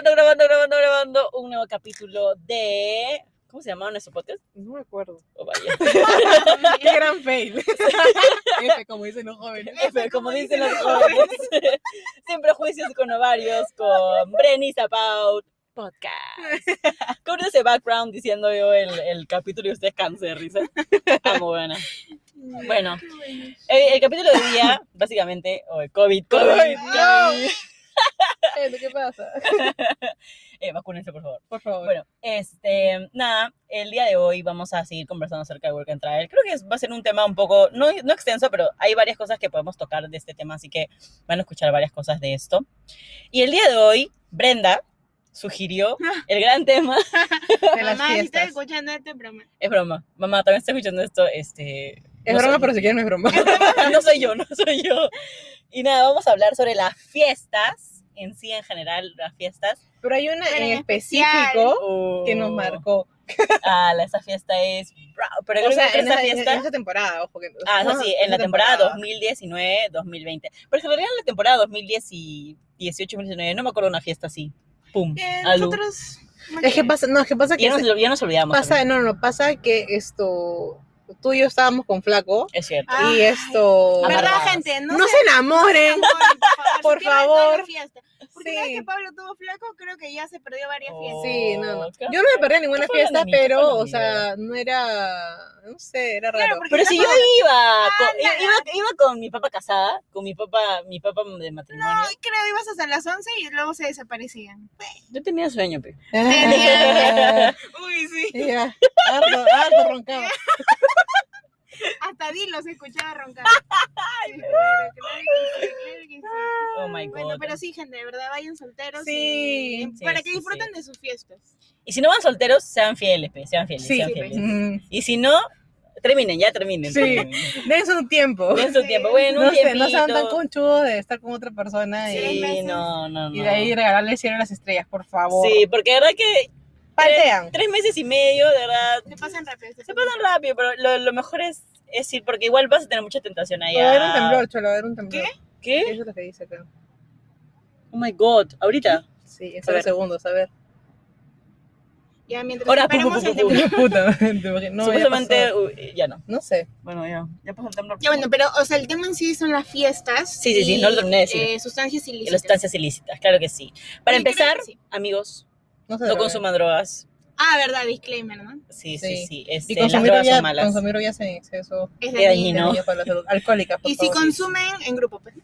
grabando, grabando, grabando, grabando un nuevo capítulo de. ¿Cómo se llamaba nuestro podcast? No me acuerdo. Oh, vaya. Qué gran fail. F, como dicen los jóvenes. F, como dicen los jóvenes. Siempre juicios con ovarios con Brenny Zapaut Podcast. Con ese background diciendo yo el, el capítulo y ustedes de risa. Amo, buena. Bueno, el, el capítulo de hoy día, básicamente, o el COVID, COVID, Ay, COVID. Eh, ¿Qué pasa? Eh, vacúnense, por favor. Por favor. Bueno, este, nada, el día de hoy vamos a seguir conversando acerca de Work and Travel. Creo que va a ser un tema un poco, no, no extenso, pero hay varias cosas que podemos tocar de este tema, así que van a escuchar varias cosas de esto. Y el día de hoy, Brenda sugirió el gran tema. de las Mamá, si estás escuchando este broma. Es broma, mamá, también está escuchando esto, este... Es no broma, soy- pero si quieren no es broma. no soy yo, no soy yo. Y nada, vamos a hablar sobre las fiestas, en sí, en general, las fiestas. Pero hay una en específico que nos marcó. Ah, la- esa fiesta es... Pero O sea, en esa esa, en fiesta... esa temporada, ojo que. Ah, eso no, sí, en la temporada 2019-2020. Pero realidad en la temporada 2018-2019 no me acuerdo de una fiesta así. Pum. Eh, nosotros. Es que pasa, no, es que pasa que ya se- nos, ya nos olvidamos. pasa, también. no, no, pasa que esto, tú y yo estábamos con flaco Es cierto. Ah. y esto. ¿Verdad, gente? no, se enamoren, por por favor. Porque Sí. una vez que Pablo tuvo flaco, creo que ya se perdió varias Oh. fiestas. Sí, no, no. ¿qué Yo no me perdí ninguna ¿Qué fue la fiesta, pero, o sea, no era, no sé, era raro. Pero si yo iba, con, iba, iba con mi papá casada, con mi papá, mi papá de matrimonio. No, creo ibas hasta las 11 y luego se desaparecían. Yo tenía sueño, pe. Ah, Uy, sí. ya, harto, harto roncaba. que sí, claro que sí. Oh my god. Bueno, pero sí, gente, de verdad, vayan solteros. Sí. y- Sí, para sí, que disfruten sí. de sus fiestas. Y si no van solteros, sean fieles, pe. Sean fieles, Sí, sean sí, fieles. Mm, Y si no, terminen, ya terminen. Sí. terminen. dense un tiempo. Den su tiempo. Bueno, No, un sé, no sean tan conchudos de estar con otra persona y, Sí, meses. no, no, no. y de ahí regalarle el cielo a las estrellas, por favor. Sí, porque de verdad que Paltean. tres meses y medio, de verdad, Se pasan rápido. se pasan rápido, pero lo, lo mejor es, es ir, porque igual vas a tener mucha tentación ahí. Va a haber un temblor, cholo, va a haber un temblor. ¿Qué? Eso es lo que dice acá. Oh my god, ahorita. Sí, en A cero ver. segundos, a ver. Ya, mientras Ahora, esperamos pu, pu, el pu, pu. temblor. Puta, te no, ya Supuestamente, pasó. uy, ya no. No sé. Bueno, ya, ya pasó el temblor. Ya, bueno, pero, o sea, el tema en sí son las fiestas. Sí, sí, sí, y, no lo terminé de decir. eh, sustancias ilícitas. las sustancias ilícitas, claro que sí. Para creo empezar, que sí. amigos, No, no consuman drogas. Ah, verdad, disclaimer, ¿no? Sí, sí, Sí. sí. Y Este, las consumir drogas ya, son malas. consumir ya en exceso. Es dañino. para la salud. Alcohólicas, por Y si consumen en grupo, pues.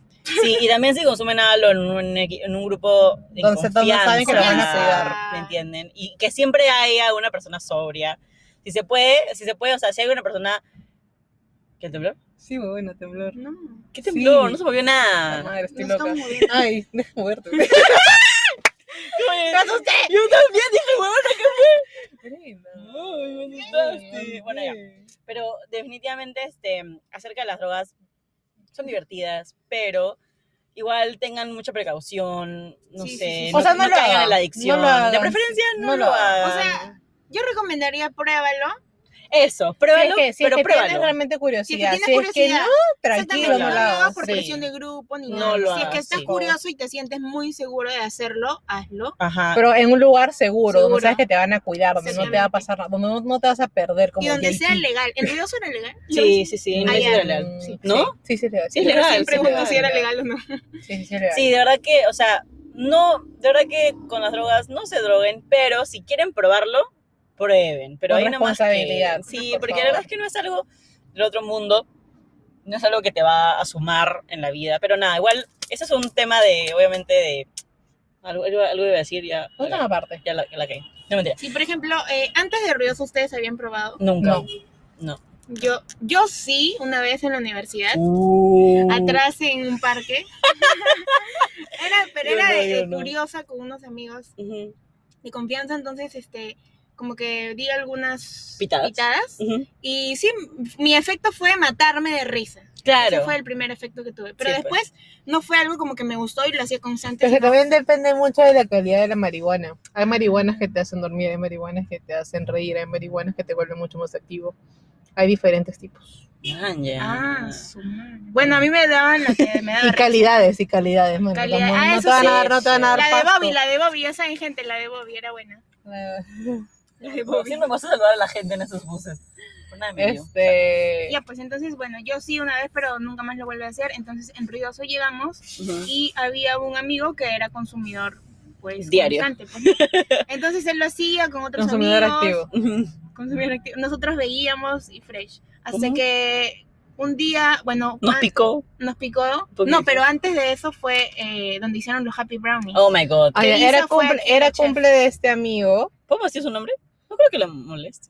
Sí, y también si consumen algo en un, en un grupo de se- donde saben que lo van a cuidar. ¿me entienden? Y que siempre haya una persona sobria. Si se puede, si se puede, o sea, si hay una persona... ¿Qué temblor? Sí, bueno, temblor. No. ¿Qué temblor? Sí. No se movió La nada. madre, estoy Nos loca. Ay, deja moverte. ¡Me asusté! Yo también dije, huevona, ¿qué Brenda. fue? Ay, me asustaste. Ay, Bueno, ya. Pero definitivamente, este, acerca de las drogas, son divertidas, pero igual tengan mucha precaución, no Sí, sí, sé, sí. no, O sea, no lo caigan en hagan, la adicción. no lo de preferencia no, no lo lo hagan. O sea, Yo recomendaría pruébalo. Eso, Si pruébalo, es que, si es pero que pruébalo. tienes realmente curiosidad. Si es que tienes Si es que curiosidad. no, tranquilo, no lo hagas hagas. por sí. presión de grupo ni No nada. lo si es que estás sí. curioso y te sientes muy seguro de hacerlo, hazlo. Ajá. Pero en un lugar seguro, donde sabes que te van a cuidar, donde no te va a pasar nada, donde no, no te vas a perder como y donde sea legal. ¿En ruidoso era legal? sí, sí, sí, en era legal. Sí. ¿No? Sí, sí, es legal. Sí, es legal, sí, pregunto si era legal o no. Sí, sí, sí, es legal. Sí, de verdad que, o sea, no, de verdad que con las drogas no se droguen, pero si quieren probarlo, prueben. Pero Con ahí nomás que- responsabilidad, Sí, por porque favor. la verdad es que no es algo del otro mundo, no es algo que te va a sumar en la vida. Pero nada, igual, ese es un tema de, obviamente, de... Algo, algo, algo iba a decir, ya, Un tema aparte. ya la, ya la caí. No, mentira. Si, por ejemplo, eh, antes de ruidoso ustedes habían probado. Nunca. No. No. Yo, yo sí, una vez en la universidad. Uh. Atrás en un parque. era, pero Yo era no, de- yo de no. curiosa con unos amigos de confianza, entonces este como que di algunas Pitadas. Ujú. y sí, mi efecto fue matarme de risa. Claro. Ese fue el primer efecto que tuve. Pero Sí, pues. después no fue algo como que me gustó y lo hacía constante. Sino- también depende mucho de la calidad de la marihuana. Hay marihuanas que te hacen dormir, hay marihuanas que te hacen reír, hay marihuanas que te vuelven mucho más activo. Hay diferentes tipos. Man, ya. Ah, su. Bueno, a mí me daban la que me Y daba. calidades, y calidades, man. Calidad- No, ah, no te van a dar, no te van a dar La de pasto. Bobby, la de Bobby, ya saben, gente, la de Bobby era buena. La de. Siempre me gusta saludar a la gente en esos buses. Por nada me dio. Este. Ya, pues entonces, bueno, yo sí una vez, pero nunca más lo vuelvo a hacer. Entonces, en Ruidoso llegamos Ujú. y había un amigo que era consumidor, pues, Diario. constante, pues. Entonces, él lo hacía con otros Consumidor amigos. activo. Consumidor activo. Nosotros veíamos y fresh. Así Ujú. que un día, bueno, Nos picó. nos picó. No, pero antes de eso fue eh, donde hicieron los Happy Brownies. Oh my god. Ay, ¿Qué era cumple, era cumple de este amigo. ¿Podemos decir su nombre? No creo que le moleste.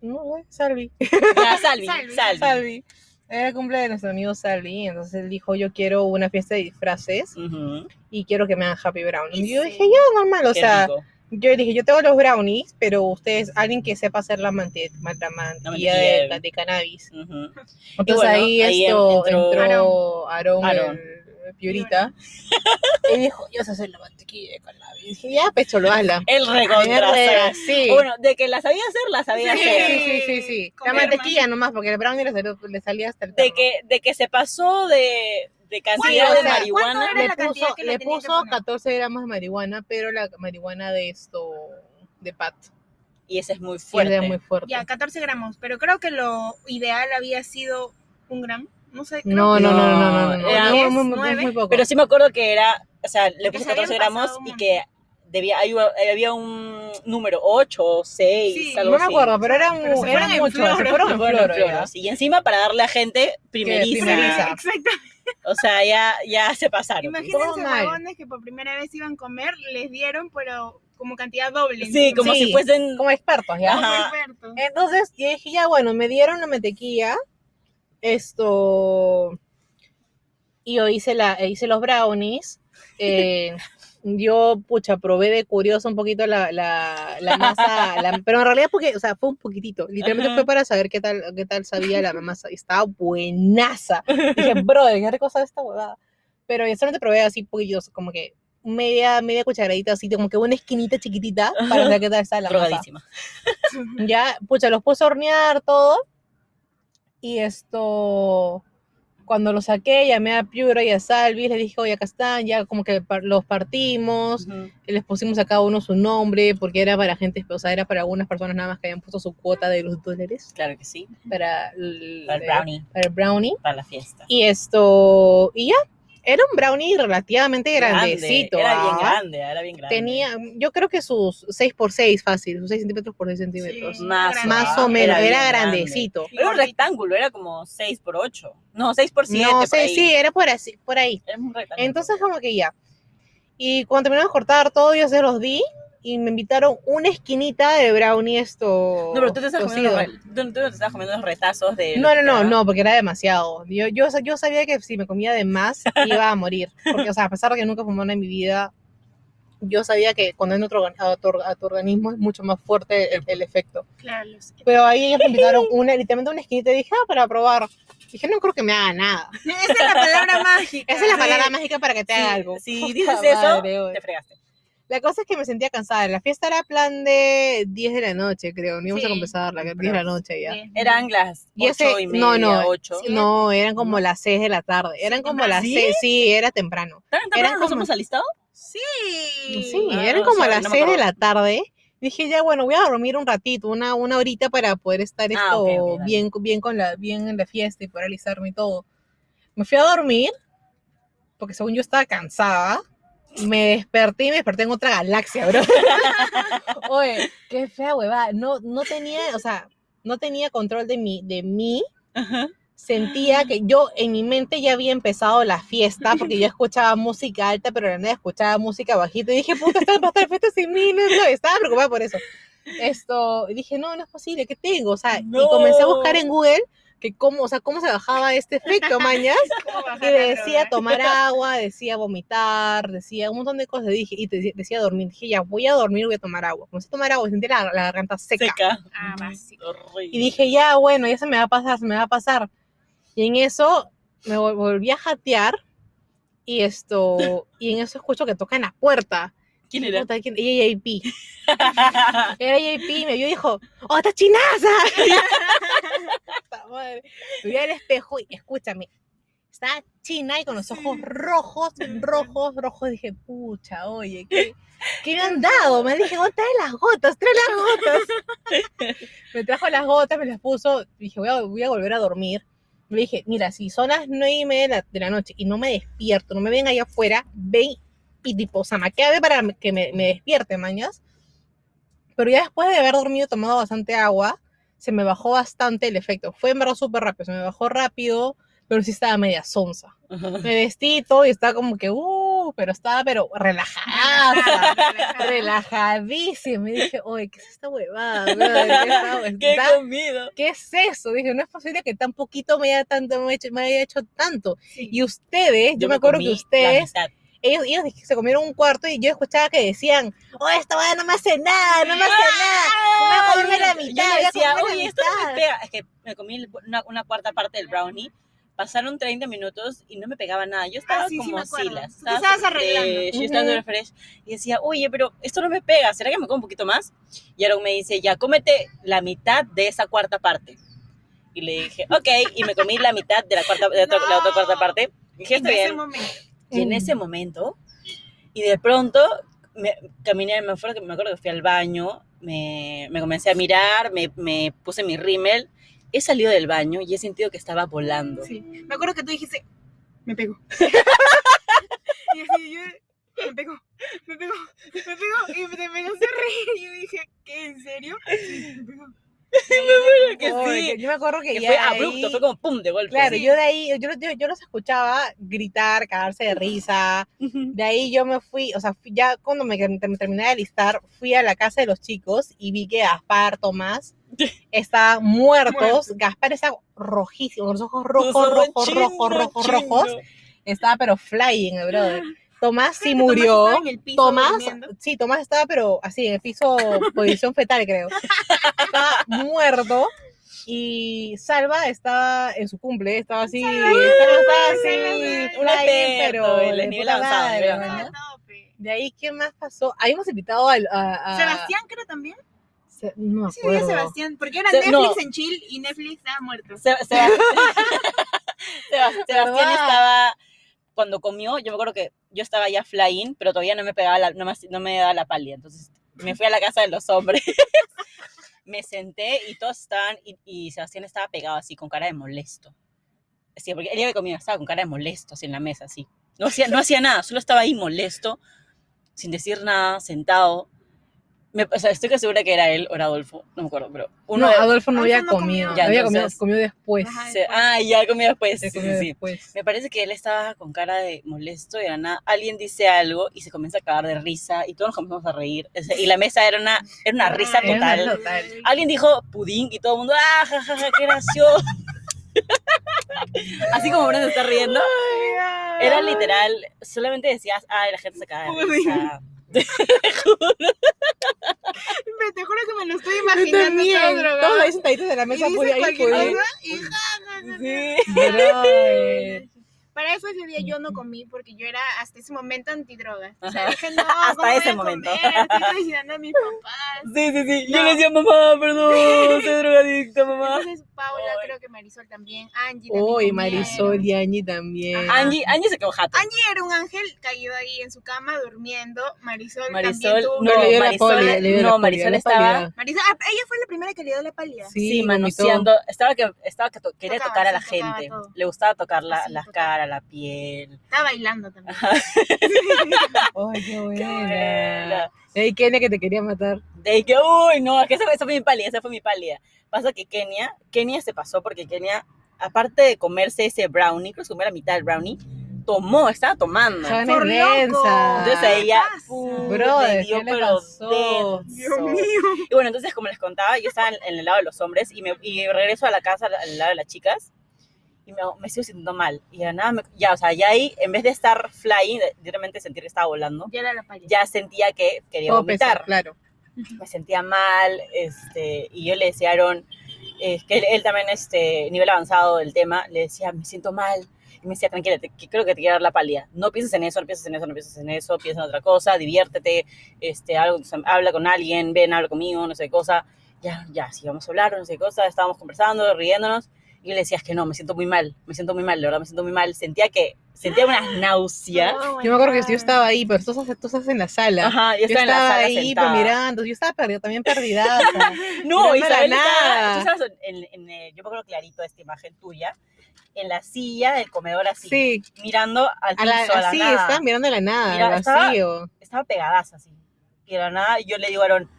No, güey, Salvi. Ah, Salvi. Salvi. Salvi. Salvi. Era cumple de nuestro amigo Salvi. Entonces él dijo: Yo quiero una fiesta de disfraces Ujú. y quiero que me hagan Happy Brownies. Y yo Sí. dije: Ya, normal. O Qué sea, rico. yo dije: Yo tengo los brownies, pero ustedes, alguien que sepa hacer la, mante- la mantequilla de, de- de cannabis. Ujú. Entonces bueno, ahí, ahí esto entró entró, Aarón, Aarón. el Piurita, y dijo, yo sé hacer la mantequilla cannabis. Y dije, ya, pecho, lo hazla. El recontra. Sí. Bueno, de que la sabía hacer, la sabía Sí. hacer. sí, sí, sí. La mantequilla nomás, porque el brownie le, salió- le salía hasta el De que, de que se pasó de, de cantidad o de sea, marihuana. ¿cuánto era le la puso, que le que puso poner? 14 gramos de marihuana, pero la marihuana de esto, de pat, Y ese es muy sí, fuerte. muy fuerte. Ya, 14 gramos. Pero creo que lo ideal había sido un gramo. No sé. creo No, que- no, no, no, no, no, no, Era no, muy, muy- poco. Pero sí me acuerdo que era, o sea, le Que puso se habían 14 gramos y que debía, había un número 8 o 6, Sí, algo no me así. acuerdo, pero eran, Pero se eran muchos, se fueron en floros. Y encima para darle a gente primeriza. primeriza. Exacto. O sea, ya, ya se pasaron. Imagínense huevones que por primera vez iban a comer, les dieron, pero como cantidad doble. Sí, como Sí. si fuesen... Como expertos, ¿ya? Como expertos. Entonces, yo dije, ya, bueno, me dieron la mantequilla, esto, y yo hice, la, hice los brownies, eh, yo, pucha, probé de curioso un poquito la, la, la masa, la- pero en realidad porque, o sea, fue un poquitito, literalmente Ajá. fue para saber qué tal, qué tal sabía la masa, y estaba buenaza. Dije, bro, qué rico sabe esta huevada. Pero yo solamente probé así poquillos, como que media, media cucharadita, así como que una esquinita chiquitita, para ver qué tal está la masa ya, pucha, los puse a hornear todo. Y esto, cuando los saqué, llamé a Piura y a Salvi, les dije, oye, acá están, ya como que los partimos, les pusimos a cada uno su nombre, porque era para gente, o sea, era para algunas personas nada más que habían puesto su cuota de los dólares Claro que sí. para el, Para el brownie, para el brownie. para la fiesta. Y esto, y ya, era un brownie relativamente Grande, grandecito. Era bien ¿ah? grande, era bien grande. Tenía, yo creo que sus 6 por 6 fácil, sus 6 centímetros por 6 centímetros. Sí. Más, grande. Más o menos, era, grande. grandecito. Era un rectángulo, era como 6 por 8. No, 6 por 7. No sé, sí, era por así, por ahí. Era un rectángulo. Entonces como que ya. Y cuando terminamos de cortar todo, yo se los di y me invitaron una esquinita de brownie esto. No, pero tú te estás comiendo los, tú, tú te estás comiendo los retazos de. No, no, no, ¿verdad? no, porque era demasiado. Yo, yo, yo sabía que si me comía de más iba a morir. Porque, o sea, a pesar de que nunca fumé en mi vida, yo sabía que cuando tu, organ- a tu- a tu organismo es mucho más fuerte el, el efecto. Claro, lo sé. Pero ahí ellos me invitaron una, literalmente una esquinita y dije, ah, para probar. Dije, no creo que me haga nada. Esa es la palabra mágica. Esa es la Sí. palabra mágica para que te Sí, haga algo. Si dices eso, madre, te fregaste. La cosa es que me sentía cansada. La fiesta era plan de 10 de la noche, creo. Ni íbamos a Sí, comenzar la 10 de la noche ya. Eran las 8 Y ese- y media, no, no, 8. Sí. No, eran como las 6 de la tarde. Eran como las ¿Sí? 6, sí, era temprano. ¿Tan eran temprano nos como- hemos alistado? Sí. Sí, Ah, eran como sorry, las no me 6 de la tarde. Dije, ya bueno, voy a dormir un ratito, una, una horita para poder estar Ah, esto ok, ok, dale. bien, bien, con la, bien en la fiesta y poder alisarme y todo. Me fui a dormir, porque según yo estaba cansada. Me desperté y me desperté en otra galaxia, bro. Oye, qué fea huevada. No, no tenía, o sea, no tenía control de mí, de mí. Ajá. Sentía que yo en mi mente ya había empezado la fiesta porque yo escuchaba música alta, pero la nada escuchaba música bajita. Y dije, puta, esta va a estar fiesta sin mí. No, no, estaba preocupada por eso. Esto, y dije, no, no es posible, ¿qué tengo? O sea, y comencé a buscar en Google que cómo, o sea, cómo se bajaba este efecto, mañas. ¿Cómo bajar Y decía tomar agua, decía vomitar, decía un montón de cosas. Dije, y te- decía dormir. Dije, ya, voy a dormir, voy a tomar agua. Comencé a tomar agua y sentí la, la garganta seca. Seca. Ah, básico. Horrible. Y dije, ya, bueno, ya se me va a pasar, se me va a pasar. Y en eso me vol- volví a jatear y esto, y en eso escucho que tocan la puerta. ¿Quién era? Puta, ¿quién? Ella JP. Era JP y me vio y dijo, ¡Oh, está chinaza! Me vi al espejo y escúchame, estaba china y con los ojos rojos, rojos, rojos. Dije, pucha, oye, ¿qué, ¿qué me han dado? Me dije, oh, trae las gotas, trae las gotas. me trajo las gotas, me las puso. Dije, voy a, voy a volver a dormir. Le dije, mira, si son las nueve y media de la, de la noche y no me despierto, no me ven allá afuera, ven y tipo, zamaqueame para que me, me despierte, mañas. Pero ya después de haber dormido y tomado bastante agua, se me bajó bastante el efecto. Fue en verdad súper rápido, se me bajó rápido, pero sí estaba media sonza. Me vestí y todo y estaba como que, uh, pero estaba pero relajada, relajadísima. Y dije, oye, ¿qué es esta huevada? ¿Qué, está- ¿Qué comido? ¿Qué es eso? Dije, no es posible que tan poquito me haya, tanto, me haya hecho, me haya hecho tanto. Y ustedes, yo, me acuerdo que ustedes, mitad. Ellos, ellos se comieron un cuarto y yo escuchaba que decían, oh, esta hueá no me hace nada, no me hace nada. Voy a comerme la Yo mitad, voy a decía, la oye, esto no me mitad". pega. Es que me comí una, una cuarta parte del brownie. Pasaron 30 minutos y no me pegaba nada. Yo estaba Ah, sí, sí, como me acuerdo. silas. Te estabas arreglando. fresh, Yo estaba Ujú. súper fresh. Y decía, oye, pero esto no me pega. ¿Será que me como un poquito más? Y Aaron me dice, ya, cómete la mitad de esa cuarta parte. Y le dije, ok. Y me comí la mitad de la, cuarta, de la otra- la otra cuarta parte. Y dije, está ese bien. momento. Y en ese momento, y de pronto, me, caminé, me acuerdo, que- me acuerdo que fui al baño, me, me comencé a mirar, me, me puse mi rímel, he salido del baño y he sentido que estaba volando. Sí. Me acuerdo que tú dijiste, me pegó. y así yo, me pegó, me pegó, me pegó. Y te pegaste a reír. Y yo dije, ¿qué? ¿En serio? Sí, me pegó. que Oye, sí. que Yo me acuerdo que, Que ya fue abrupto, ahí- fue como pum, de golpe. Claro, Sí. yo de ahí, yo, yo, yo los escuchaba gritar, cagarse de risa. De ahí yo me fui, o sea, ya cuando me, me terminé de alistar, fui a la casa de los chicos y vi que Gaspar, Tomás, estaban muertos. Gaspar estaba rojísimo, con los ojos rojos, ojos rojos, rojos, rojos, rojos. Estaba pero flying, brother. Tomás sí Tomás murió. estaba en el piso Tomás, sí, Tomás estaba, pero así, en el piso, posición fetal, creo. Estaba muerto. Y Salva estaba en su cumple, estaba así, Salva estaba así, Salva, un flying, pero el nivel. De ahí, ¿qué más pasó? Habíamos invitado al- a, a- Sebastián creo también. Se- no me Sí, acuerdo. Sebastián. Porque era Se- Netflix no. en chill y Netflix estaba muerto. Se- Seba- Seba- Sebastián estaba, cuando comió, yo me acuerdo que yo estaba ya flying, pero todavía no me pegaba, la, no, me, no me daba la pálida. Entonces me fui a la casa de los hombres, me senté y todos estaban, y, y Sebastián estaba pegado así, con cara de molesto. Sí, porque él ya había comido, estaba con cara de molesto así en la mesa, así. No hacía, no hacía nada, solo estaba ahí molesto, sin decir nada, sentado. Me, o sea, estoy que segura que era él o era Adolfo, no me acuerdo, pero uno no, de- Adolfo no había comido. comió. Ya, había comido, comió después. Ajá. ah, ya comió después. Se Sí, comió sí, sí. después. Me parece que él estaba con cara de molesto y de nada alguien dice algo y se comienza a cagar de risa y todos nos comenzamos a reír. O sea, Y la mesa era una, era una risa Era una total. Alguien dijo pudín y todo el mundo, ah, jajaja, qué gracioso. Así como uno se está riendo. Era literal, solamente decías, ay, la gente se caga de risa. Me- Te juro que me lo estoy imaginando todo drogado. Todos ahí sentaditos en la Y mesa, dice pues, ahí, cosa y. Sí. Brother. Para eso ese día yo no comí porque yo era hasta ese momento antidroga. O sea, dije, no, Hasta ¿cómo voy ese a momento. comer? Estoy traicionando a mis papás. Sí, sí, sí. Yo le decía, mamá, perdón, soy drogadicta, mamá. Entonces Paula, Ay. creo que Marisol también, Angie también Uy. Marisol y Angie también. Angie, Angie se quedó jato. Angie era un ángel caído ahí en su cama durmiendo. Marisol, Marisol, también tuvo... no, le dio la le dio la no, Marisol la estaba-. Marisol, ah, ella fue la primera que le dio la pálida. Sí, Sí, manoseando. Estaba que, estaba que to- quería Tocaba, tocar a la gente. todo. Le gustaba tocar la, Sí, las caras, la piel. Estaba bailando también. Ay, qué buena. Ey, Kenia que te quería matar. De que, uy, no, es que esa, esa fue mi pálida, esa fue mi pálida. Pasa que Kenia, Kenia se pasó porque Kenia, aparte de comerse ese brownie, creo que comió la mitad del brownie, tomó, estaba tomando. Son Por loco. Entonces a ella, uh, Brother, le dio, ¿qué le pero. Dios mío. Y bueno, entonces como les contaba, yo estaba en, en el lado de los hombres y, me, y regreso a la casa al, al lado de las chicas y me, me sigo sintiendo mal. Y de nada, me- ya, o sea, ya ahí, en vez de estar flying, directamente sentir que estaba volando, Ya era la ya sentía que quería Todo vomitar. claro. Me sentía mal, este, y yo le decía a Aaron, eh, que él, él también, este, nivel avanzado del tema, le decía, me siento mal. Y me decía, tranquila, te- que creo que te quiero dar la pálida. No pienses en eso, no pienses en eso, no pienses en eso, piensa en otra cosa, diviértete, este, algo, o sea, habla con alguien, ven, habla conmigo, no sé qué cosa. Ya, ya, sí, vamos a hablar, no sé qué cosa, estábamos conversando, riéndonos. Y yo le decía, es que no, me siento muy mal, me siento muy mal, de verdad, me siento muy mal. Sentía que, sentía unas náuseas. Oh Yo me acuerdo que yo God. estaba ahí, pero tú estás, tú estás en la sala. Ajá, yo Yo estaba, estaba, en la sala ahí sentada. mirando, yo estaba perdida, también perdida. No, Isabel estaba, nada. estabas en, en, eh, yo me acuerdo clarito de esta imagen tuya, en la silla del comedor así, sí, mirando al a piso, la, a la así, nada. estaba mirando a la nada, Mira, al estaba- vacío. Estaba pegadaza así. Y de la nada yo le digo a Aaron,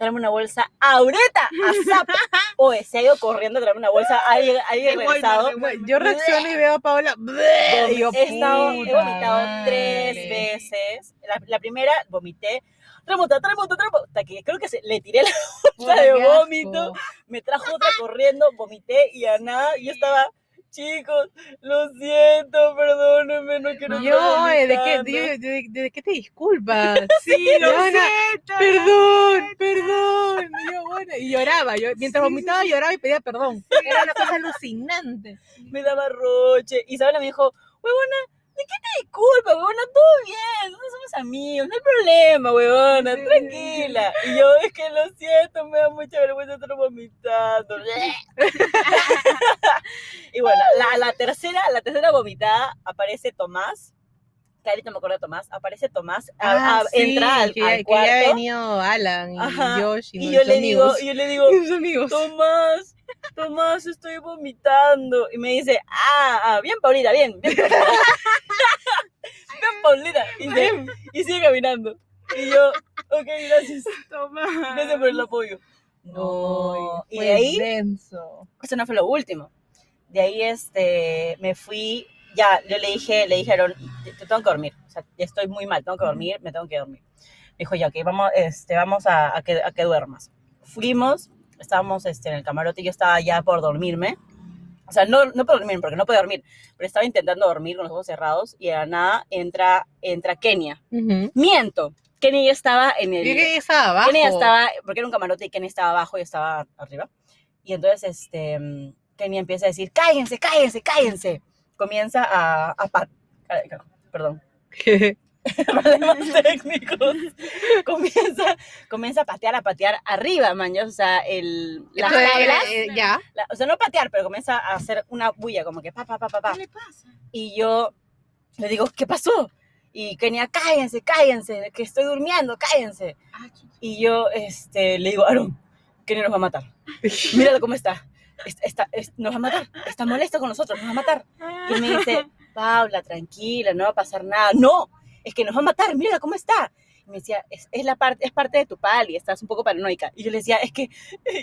tráeme una bolsa ahorita, a zap. Oye, se ha ido corriendo a traerme una bolsa, De Walmart, regresado. Yo reacciono y veo a Paola. y yo, he, estado, he vomitado tres veces. La, la primera vomité, tramota, hasta que creo que se, le tiré la Puta, de vómito. me trajo otra corriendo, vomité y a nada, yo estaba, chicos, lo siento, perdónenme, no quiero Yo, ¿de qué, vomitando". de, de- de- qué te disculpas? Sí, lo siento. Perdón, perdón. Y yo, bueno, y lloraba. Yo, mientras vomitaba, lloraba y pedía perdón. Era una cosa alucinante. me daba roche. Isabela me dijo, huevona, ¿de qué te disculpas, huevona? Todo bien, nosotros somos amigos, no hay problema, huevona, Sí. tranquila. Y yo, es que lo siento, me da mucha vergüenza estar vomitando. y bueno, la, la tercera, la tercera vomitada aparece Tomás. Ahorita me acuerdo de Tomás, aparece Tomás, a- a- Ah, sí, entra al, que, al ya- que ya ha cuarto venido Alan y Ajá, Josh y, y yo le digo, amigos. y yo le digo. Tomás, Tomás, estoy vomitando. Y me dice, ah, ah, bien, Paulita, bien, bien, Paulita. bien, Paulita. Y, se- y sigue caminando. Y yo, ok, gracias. Toma. Gracias por el apoyo. No. Y de ahí, denso. eso no fue lo último. De ahí, este, me fui, ya, yo le dije, le dijeron, te, te tengo que dormir. O sea, ya estoy muy mal, tengo que dormir, me tengo que dormir. Me dijo, ya, ok, vamos, este, vamos a, a que, a que duermas. Fuimos, estábamos este, en el camarote y yo estaba ya por dormirme. O sea, no, no por dormir, porque no podía dormir, pero estaba intentando dormir con los ojos cerrados y de la nada entra, entra Kenia. Miento, Kenia ya estaba en el... Que estaba abajo. Kenny estaba, porque era un camarote y Kenny estaba abajo y estaba arriba. Y entonces este, Kenny empieza a decir, cállense, cállense, cállense. Comienza a... a no, perdón, problemas técnicos. comienza, comienza a patear, a patear arriba, maños. O sea, el, las Entonces, tablas, eh, eh, ya. la- o sea, no patear, pero comienza a hacer una bulla, como que pa, pa, pa, pa, pa. ¿Qué le pasa? Y yo le digo, ¿qué pasó? Y Kenia, cállense, cállense, que estoy durmiendo, cállense. Ah. Y yo este, le digo, Aaron, Kenny nos va a matar. Míralo cómo está. Es- Está, es- nos va a matar. Está molesto con nosotros, nos va a matar. Y me dice, Paula, tranquila, no va a pasar nada. No, es que nos va a matar, mira cómo está. Y me decía, es, es la parte, es parte de tu pali, estás un poco paranoica. Y yo le decía, es que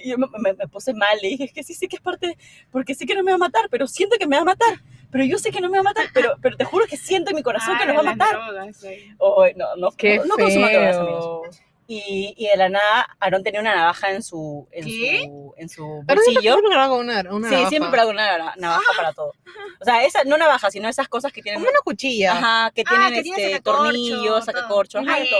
y yo me, me- me puse mal, le dije, es que sí sé que es parte, porque sé que no me va a matar, pero siento que me va a matar. Pero yo sé que no me va a matar, pero, pero te juro que siento en mi corazón Ah, que nos va a matar. drogas, sí. Ay, no, no, Qué no, no consuman drogas, amigos. Y, y de la nada, Aaron tenía una navaja en su, en ¿Qué? su, en su bolsillo. una, una Sí, navaja. siempre para una na- navaja para todo. O sea, esa, no navaja, sino esas cosas que tienen, Como una cuchilla. ajá, que Ah, tienen que este, sacacorcho, tornillos, todo. sacacorcho, ajá, de todo.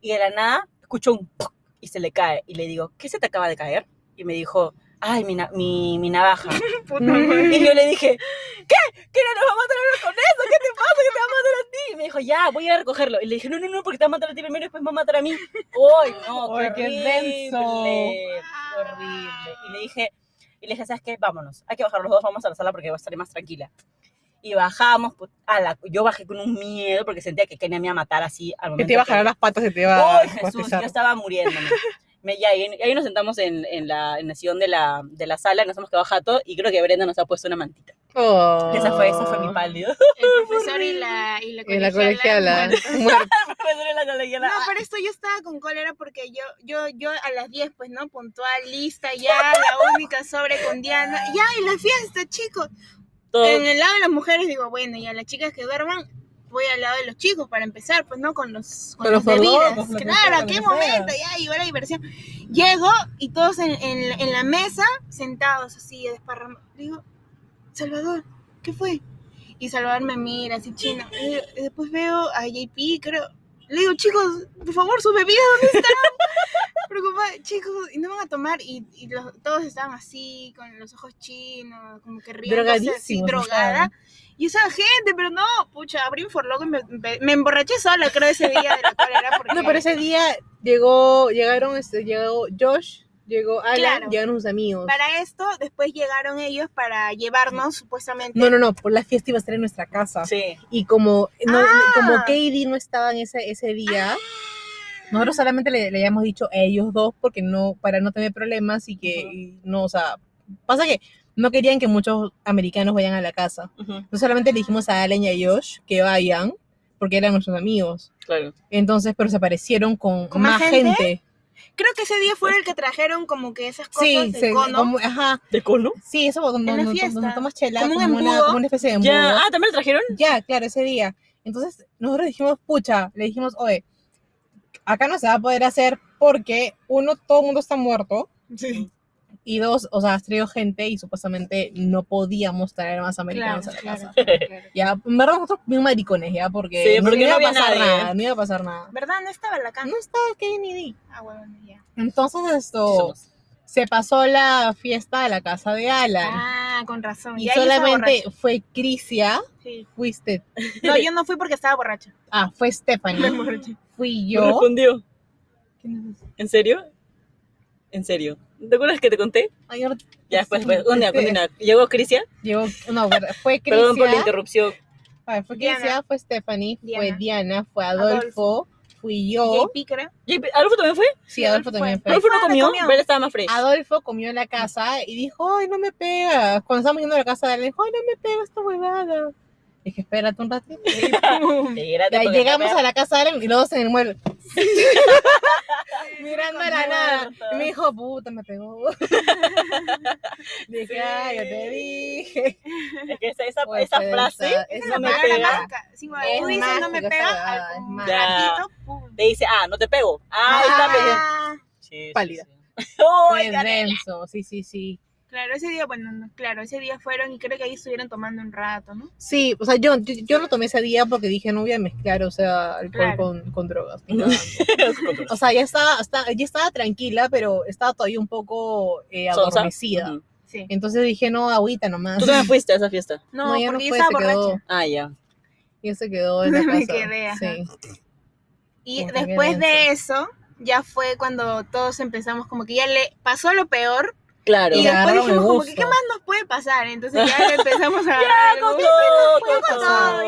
Y de la nada, escucho un ¡puc! y se le cae. Y le digo, ¿qué se te acaba de caer? Y me dijo, ay, mi, na- mi, mi navaja. Puta madre. Y yo le dije, ¿qué? ¿Qué no nos va a matar ahora con eso? ¿Qué te pasa? ¿Qué te va a matar a ti? Y me dijo, ya, voy a recogerlo. Y le dije, no, no, no, porque te va a matar a ti primero y después me va a matar a mí. ¡Ay, no! Ay, qué denso. qué horrible. Y le dije, y le dije, ¿sabes qué? Vámonos. Hay que bajar los dos, vamos a la sala porque va a estar más tranquila. Y bajamos, put- a la, yo bajé con un miedo porque sentía que Kenia me iba a matar así al Que momento. te iba a jalar las patas y te iba ¡Ay, a Jesús! pisar. Yo estaba muriéndome. Me, y ahí nos sentamos en, en, la, en el sillón de la, de la sala, nos hemos quedado jato y creo que Brenda nos ha puesto una mantita. Oh. Esa fue, esa fue mi pálido. El profesor y la, y la Y la colegiala. colegiala. la colegiala. No, pero esto yo estaba con cólera porque yo, yo, yo a las 10, pues, ¿no? Puntual, lista, ya, la única sobre con Diana. Ya, y la fiesta, chicos. Todo- En el lado de las mujeres digo, bueno, ya las chicas que duerman, voy al lado de los chicos para empezar, pues, ¿no? Con los, con las bebidas. Claro, sea, ¿a lo qué momento? Ya, llegó la diversión. Llego y todos en, en, en la mesa, sentados así, desparramados. Digo, Salvador, ¿qué fue? Y Salvador me mira así chino. Eh, después veo a JP, creo. Le digo, chicos, por favor, sus bebidas, ¿dónde están? Preocupada, chicos, y no van a tomar. Y, y los- todos estaban así, con los ojos chinos, como que riéndose así, drogada. estaban. Y esa gente, pero no, pucha, abrí un forloco y me, me, emborraché sola, creo, ese día de la cólera. Porque... No, pero ese día llegó, llegaron, este, llegó Josh, Llegó Alan, Claro. llegaron sus amigos. Para esto, después llegaron ellos para llevarnos, supuestamente. No, no, no, por la fiesta iba a estar en nuestra casa. Sí. Y como, no, Ah. como Katie no estaba en ese, ese día, nosotros solamente le, le habíamos dicho a ellos dos porque no, para no tener problemas y que y no, o sea, pasa que no querían que muchos americanos vayan a la casa. No solamente le dijimos a Allen y a Josh que vayan porque eran nuestros amigos. Claro. Entonces, pero se aparecieron con, ¿Con más gente? gente. Creo que ese día fue el que trajeron como que esas cosas Sí, de se- cono. como- ajá, ¿De cono? sí, eso cuando, cuando- cuando tomas chela, Como un como, una, embudo. como una especie de embudo. Ya. Ah, ¿también lo trajeron? Ya, claro, ese día. Entonces, nosotros dijimos, pucha, le dijimos, oye, acá no se va a poder hacer porque, uno, todo el mundo está muerto, Sí. Y dos, o sea, has traído gente y supuestamente no podíamos traer más Claro, americanos a la claro, casa. claro, claro. Ya, en verdad nosotros bien maricones, ya, porque, Sí, porque iba no a había pasar nadie. nada, no iba a pasar nada. ¿Verdad? No estaba la cama. No estaba Kevin y Ah, bueno, ya. Entonces esto, se pasó la fiesta a la casa de Alan. Ah, con razón. y estaba solamente fue Crisia, Sí. fuiste, No, yo no fui porque estaba borracha. ah, fue Me Stephanie, fui Me yo. respondió. ¿Quién es? ¿En serio? ¿En serio? ¿Te acuerdas que te conté? Ay, ahora- Ya, después, pues, un día, Este, continúa. Llegó Crisia. Llegó, no, fue Perdón por la Crisia, interrupción. ah, fue. Crisia, fue Stephanie, fue Diana. Fue Adolfo, Adolfo. fui yo. JP, creo. ¿Y ¿Adolfo también fue? Sí, Adolfo Adolfo también fue. Adolfo no Ah, comió, comió. pero él estaba más fresh. Adolfo comió en la casa y dijo, ay, no me pega. Cuando estábamos yendo a la casa de él, dijo, ay, no me pega esta huevada. Dije, espérate un ratito. Espérate, Ya porque llegamos a la casa de Allen y los dos en el mueble. Mirando a la nada. Y me dijo, puta, me pegó. Dije, ay, yo te dije. Es que esa, esa, Pues, esa esa- frase esa no me palabra pega. mágica. Sí, Es tú dices no me mágica pega, huevada, al es un mágica. ratito, pum. te dice, ah, no te pego. Ah, está bien. Ah, Sí, sí, Pálida. sí. ¡Oh, denso, sí, sí, sí. Claro, ese día, bueno, no, claro, ese día fueron y creo que ahí estuvieron tomando un rato, ¿no? Sí, o sea, yo, yo, yo lo tomé ese día porque dije, no voy a mezclar, o sea, alcohol Claro. con, con drogas. O sea, ya estaba, hasta- ya estaba tranquila, pero estaba todavía un poco eh, adormecida. Sí. Entonces dije, no, agüita nomás. Tú también fuiste a esa fiesta. No, No, ya no porque yo fue, estaba se quedó. borracha. Ah, ya. Y se quedó en la Me casa. quedé, ajá. sí. Y después de eso, ya fue cuando todos empezamos, como que ya le pasó lo peor. Claro. Y después dijimos, como que. ¿qué más nos puede pasar? Entonces ya empezamos a Ya, con todo,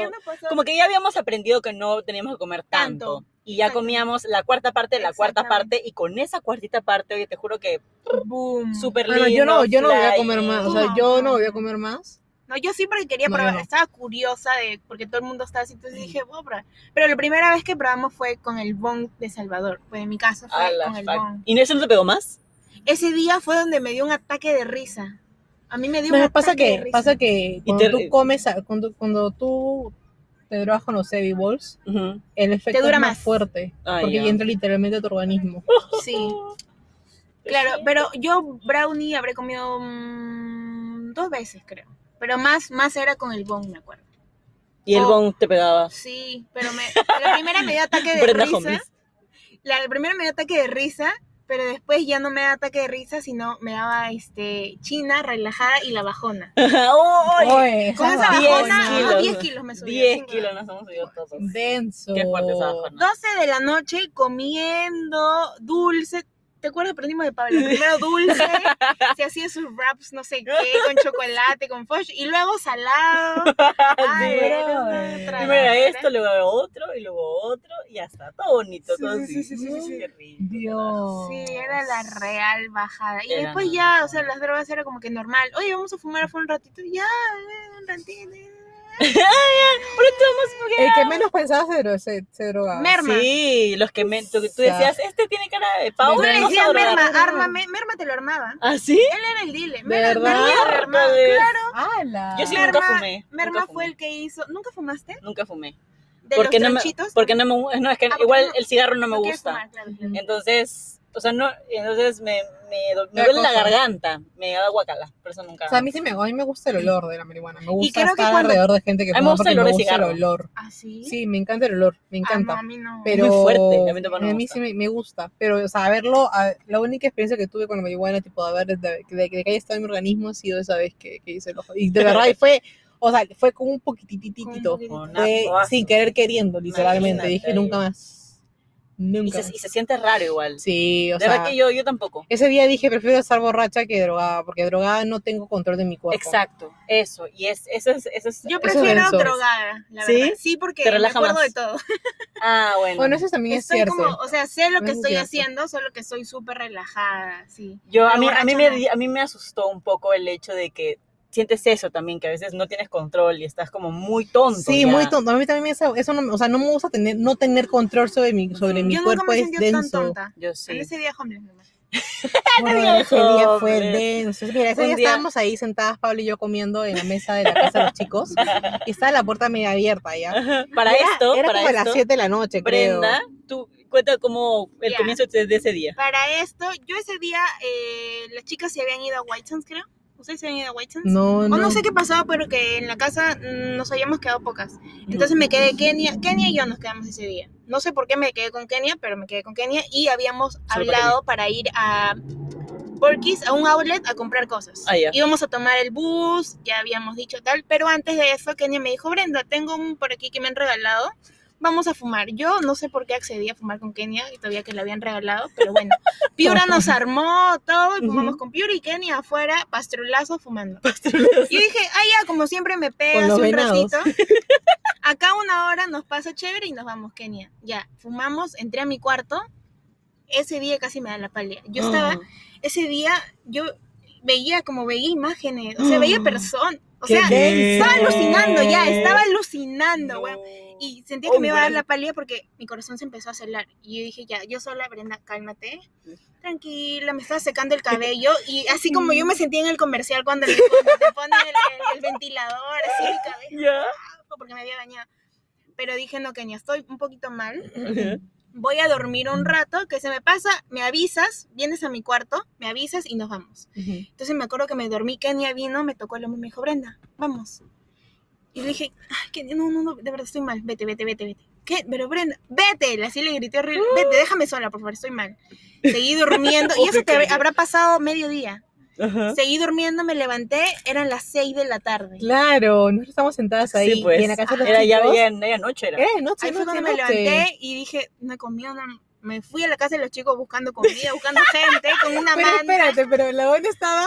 Ya pasó. Como que ya habíamos aprendido que no teníamos que comer tanto. Tanto. Y ya comíamos la cuarta parte de la cuarta parte. Y con esa cuartita parte, oye, te juro que Boom. súper Bueno, lindo. yo no, yo no voy a comer más. O sea, No, yo no, no voy a comer más. No, yo sí porque quería No, probar, no. estaba curiosa de, porque todo el mundo estaba así, entonces dije, voy a probar. Pero la primera vez que probamos fue con el bong de Salvador, pues en mi caso fue con el bong. ¿Y eso no te pegó más? Ese día fue donde me dio un ataque de risa. A mí me dio un No, ataque pasa de que, risa. pasa que cuando te- tú comes, cuando, cuando tú te drogas con los edibles, Ujú. el efecto dura es más, más. fuerte. Ah, porque entra literalmente a tu organismo. Sí. Claro, pero yo brownie habré comido mm, dos veces, creo. Pero más, más era con el bong, me acuerdo. Y el Oh. bong te pegaba. Sí, pero me, la primera me dio ataque de Brenda risa. La, la primera me dio ataque de risa, pero después ya no me da ataque de risa, sino me daba este china, relajada y la bajona. ¡Ay! Oye, Con esa esa 10 bajona, bajona, kilos. 10 kilos me subió. 10 cinco. kilos nos hemos subido todos. Denso. Qué fuerte esa bajona. 12 de la noche comiendo dulce. ¿Te acuerdas? Aprendimos de Pablo. Primero dulce, se hacía sus wraps, no sé qué, con chocolate, con foch, y luego salado. Ay, Sí. era Primero esto, luego otro, y luego otro, y ya está. Todo bonito, Sí, todo sí, así. sí, sí, sí, sí. Qué rico. Dios. Sí, era la real bajada. Y Era después ya, o sea, las drogas era como que normal. Oye, vamos a fumar fue un ratito. Ya, eh, un ratito. Pero tú El que menos pensaba se, dro- se, se drogaba. Merma. Sí, los que me, tú, tú decías, este tiene cara de pavo. Tú le vamos a decías, drogar". Merma, ármame. Merma te lo armaba. ¿Ah, sí? Él era el dealer. ¿De Merma, verdad? Merma armaba. Claro. ¡Hala! Yo sí Merma, nunca fumé, Merma nunca fue el que hizo. ¿Nunca fumaste? Nunca fumé. De Porque los no, me, porque no me no, es que Ah, igual no- el cigarro no me gusta. fumar, claro, claro. Entonces, o sea, no, entonces me, me, duele la garganta, me da guacala, por eso nunca. O sea, a mí sí me, a mí me gusta el olor de la marihuana. Me gusta creo que estar cuando- alrededor de gente que A mí me fuma gusta porque el olor me de gusta el olor. ¿Ah, sí? Sí, me encanta el olor, me Ah, encanta. no, a mí no. pero Muy fuerte, a mí me a mí sí me, me gusta, pero o sea, verlo, a- la única experiencia que tuve con la marihuana, tipo, de ver, de, de- de que haya estado en mi organismo ha sido esa vez que, que hice el ojo. Y de verdad y fue, o sea, fue como un fue cosa. sin querer queriendo, literalmente. Imagínate Dije nunca más, Y se, y se siente raro igual. Sí, o de verdad que yo, yo tampoco. ese día dije prefiero estar borracha que drogada, porque drogada no tengo control de mi cuerpo. Exacto, eso. Y es, eso es, eso es. Yo Eso prefiero drogada, la ¿Sí? verdad. Sí, porque me acuerdo más. de todo. Ah, bueno. Bueno, eso también es Estoy cierto. como, o sea, sé lo que es estoy cierto. haciendo, solo que soy súper relajada, sí. Yo, a mí, a, mí me, a mí me asustó un poco el hecho de que sientes eso también, que a veces no tienes control y estás como muy tonto. Sí, ya. muy tonto. A mí también eso, eso no, o sea, no me gusta tener, no tener control sobre mi, sobre mi Yo nunca cuerpo me es sentido tan denso. tonta. Yo sí. ese día homeless nomás. Bueno, ese día fue denso. Mira, ese día día- estábamos ahí sentadas, Pablo y yo comiendo en la mesa de la casa de los chicos y estaba la puerta media abierta ya. Para Era- esto, era para como a esto, las 7 de la noche, creo. Brenda, tú cuenta como el comienzo de, ese día. Para esto, yo ese día, eh, las chicas se habían ido a Whitesons, creo. ¿Ustedes se habían ido a Whitesons? No, O no. no sé qué pasaba, pero que en la casa mm, nos habíamos quedado pocas. Entonces me quedé Kenia, Kenia y yo nos quedamos ese día. No sé por qué me quedé con Kenia, pero me quedé con Kenia y habíamos Solo para hablado para ir a Porky's, a un outlet, a comprar cosas. Ah, ya. Íbamos a tomar el bus, ya habíamos dicho tal, pero antes de eso Kenia me dijo, Brenda, tengo un por aquí que me han regalado, vamos a fumar. Yo no sé por qué accedí a fumar con Kenia y todavía que le habían regalado, pero bueno, Piura nos armó todo y fumamos con Piura y Kenia afuera, pastrolazo fumando. Y dije, ah, ya, como siempre me Con pega los hace un venados. ratito. Acá una hora nos pasa chévere y nos vamos, Kenia. Ya, fumamos, entré a mi cuarto. Ese día casi me da la pálida. Yo Ah. estaba, ese día, yo veía como veía imágenes, o sea, veía personas. O sea, estaba alucinando ya, estaba alucinando, weón. Y sentía que me iba a dar la pálida porque mi corazón se empezó a acelerar. Y yo dije, ya, yo sola, Brenda, cálmate. Tranquila, me estaba secando el cabello. Y así como yo me sentía en el comercial cuando le ponen, te ponen el, el- el ventilador, así mi cabello, Ya. porque me había bañado. Pero dije, no, Kenia, estoy un poquito mal. Voy a dormir un rato, que se me pasa, me avisas, vienes a mi cuarto, me avisas y nos vamos. Entonces me acuerdo que me dormí, Kenia vino, me tocó el hombro y me dijo, Brenda, vamos. Y le dije, ay, Kenia, no, no, no, de verdad estoy mal, vete, vete, vete, vete. ¿Qué? Pero Brenda, vete, así le grité horrible, vete, déjame sola, por favor, estoy mal. Seguí durmiendo, y eso te habrá pasado mediodía. Ajá. Seguí durmiendo, me levanté, eran las 6 de la tarde. Claro, nosotros estamos sentadas ahí Sí, pues. y en la casa de los Era ya, chicos. ya, ya noche era. De noche, Ahí fue noche, cuando me noche. levanté y dije, no he comido, no- me fui a la casa de los chicos buscando comida, buscando gente, con una Pero manta. espérate, pero la buena estaba,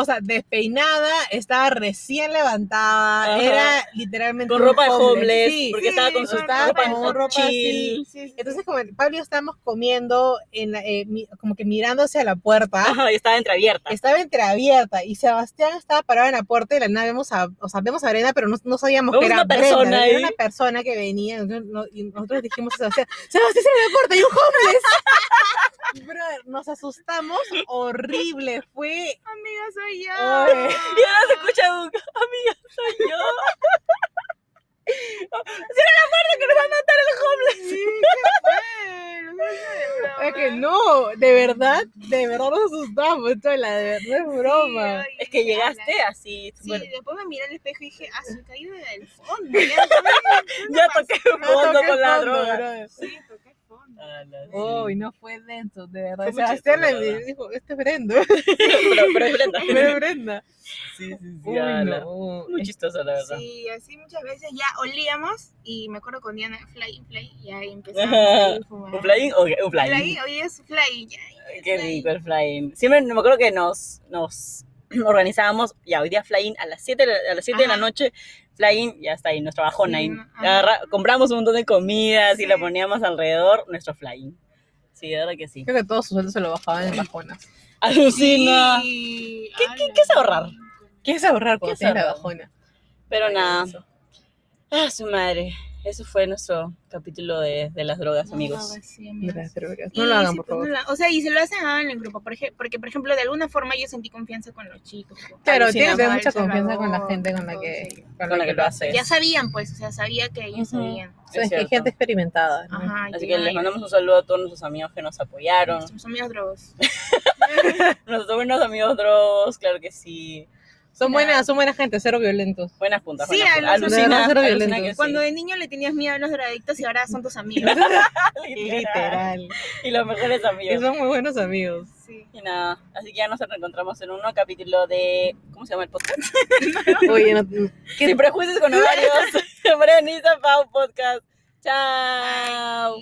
o sea, despeinada, estaba recién levantada, Ajá. era literalmente Con ropa de homeless, Sí, porque sí, estaba con su estaba ropa, con ropa chill. así. Sí, sí, Entonces, como Pablo y yo estábamos comiendo, en la- eh, mi- como que mirando hacia la puerta, Ajá, y estaba entreabierta. estaba entreabierta y Sebastián estaba parado en la puerta y de la nada vemos a, o sea, vemos a Brenda, pero no, no sabíamos que era una persona Brenda, ahí. era una persona que venía no- y nosotros dijimos a Sebastián, Sebastián, cierra la puerta, hay un homeless. Brother, nos asustamos horrible, fue... Amiga, soy yo. Ay. Y ahora se escucha un, amiga, soy yo. Cierra la puerta que nos va a matar el homeless. Sí, ¿qué fue? No Es que no, de verdad, de verdad nos asustamos, Chola, de verdad es broma. Sí, Es que llegaste así, Sí, después me miré al espejo y dije, ah, soy caído del fondo. Ya, ya toqué No fondo toqué con la fondo, droga. Sí, toqué fondo. Ala, sí. Uy, no fue denso, de verdad. Sebastián chistoso, la le verdad. dijo, este es Brenda. pero, pero es Brenda. Pero es Brenda. Sí, sí, sí. Uy, no. Muy chistoso, la verdad. Sí, así muchas veces ya olíamos y me acuerdo con Diana, fly, fly, y ahí empezamos Ajá. a fumar. ¿Un flying? Ok, un flying. Fly, hoy es fly, ya. ya, Qué fly. rico el flying. Siempre me acuerdo que nos, nos organizábamos, ya hoy día flying a las 7 de la- a las 7 de la Ajá. Noche, flying, ya está ahí, nuestro bajón ahí. compramos un montón de comidas y la poníamos alrededor, nuestro flying. Sí, de verdad que sí. Creo que todos sus sueldos se lo bajaban en bajonas. Alucina. Sí, ¿Qué- qué- qué es ahorrar? ¿Quieres ahorrar cuando ¿Qué tienes la bajona? Pero nada. Eso. Ah, su madre. Eso fue nuestro capítulo de, de las drogas, amigos. No, sí, amigos. Mira, drogas. Y No lo hagan, por pues, favor. no la- o sea, y se lo hacen en el grupo, por ej- porque, por ejemplo, de alguna forma yo sentí confianza con los chicos. Claro, tienes que tener mucha confianza con la gente con la que, con la que lo haces. Ya sabían, pues, o sea, sabía que ellos Ujú. sabían. O sea, es que hay gente experimentada. ¿no? Ajá. Así que les mandamos un saludo a todos nuestros amigos que nos apoyaron. Nuestros amigos drogos. Nuestros buenos amigos drogos, claro que sí. Son buenas, son buena gente, cero violentos. Buenas puntas. Sí, buenas puntas. alucina. Alucina, Cero alucina violento. que sí. Cuando de niño le tenías miedo a los drogadictos y ahora son tus amigos. Literal. Y los mejores Y amigos. son muy buenos amigos. Sí. Y nada, así que ya nos reencontramos en un nuevo capítulo de. ¿Cómo se llama el podcast? Oye, no, ¿qué- Sin prejuicios con ovarios. Brenisa Pau Podcast. Chao.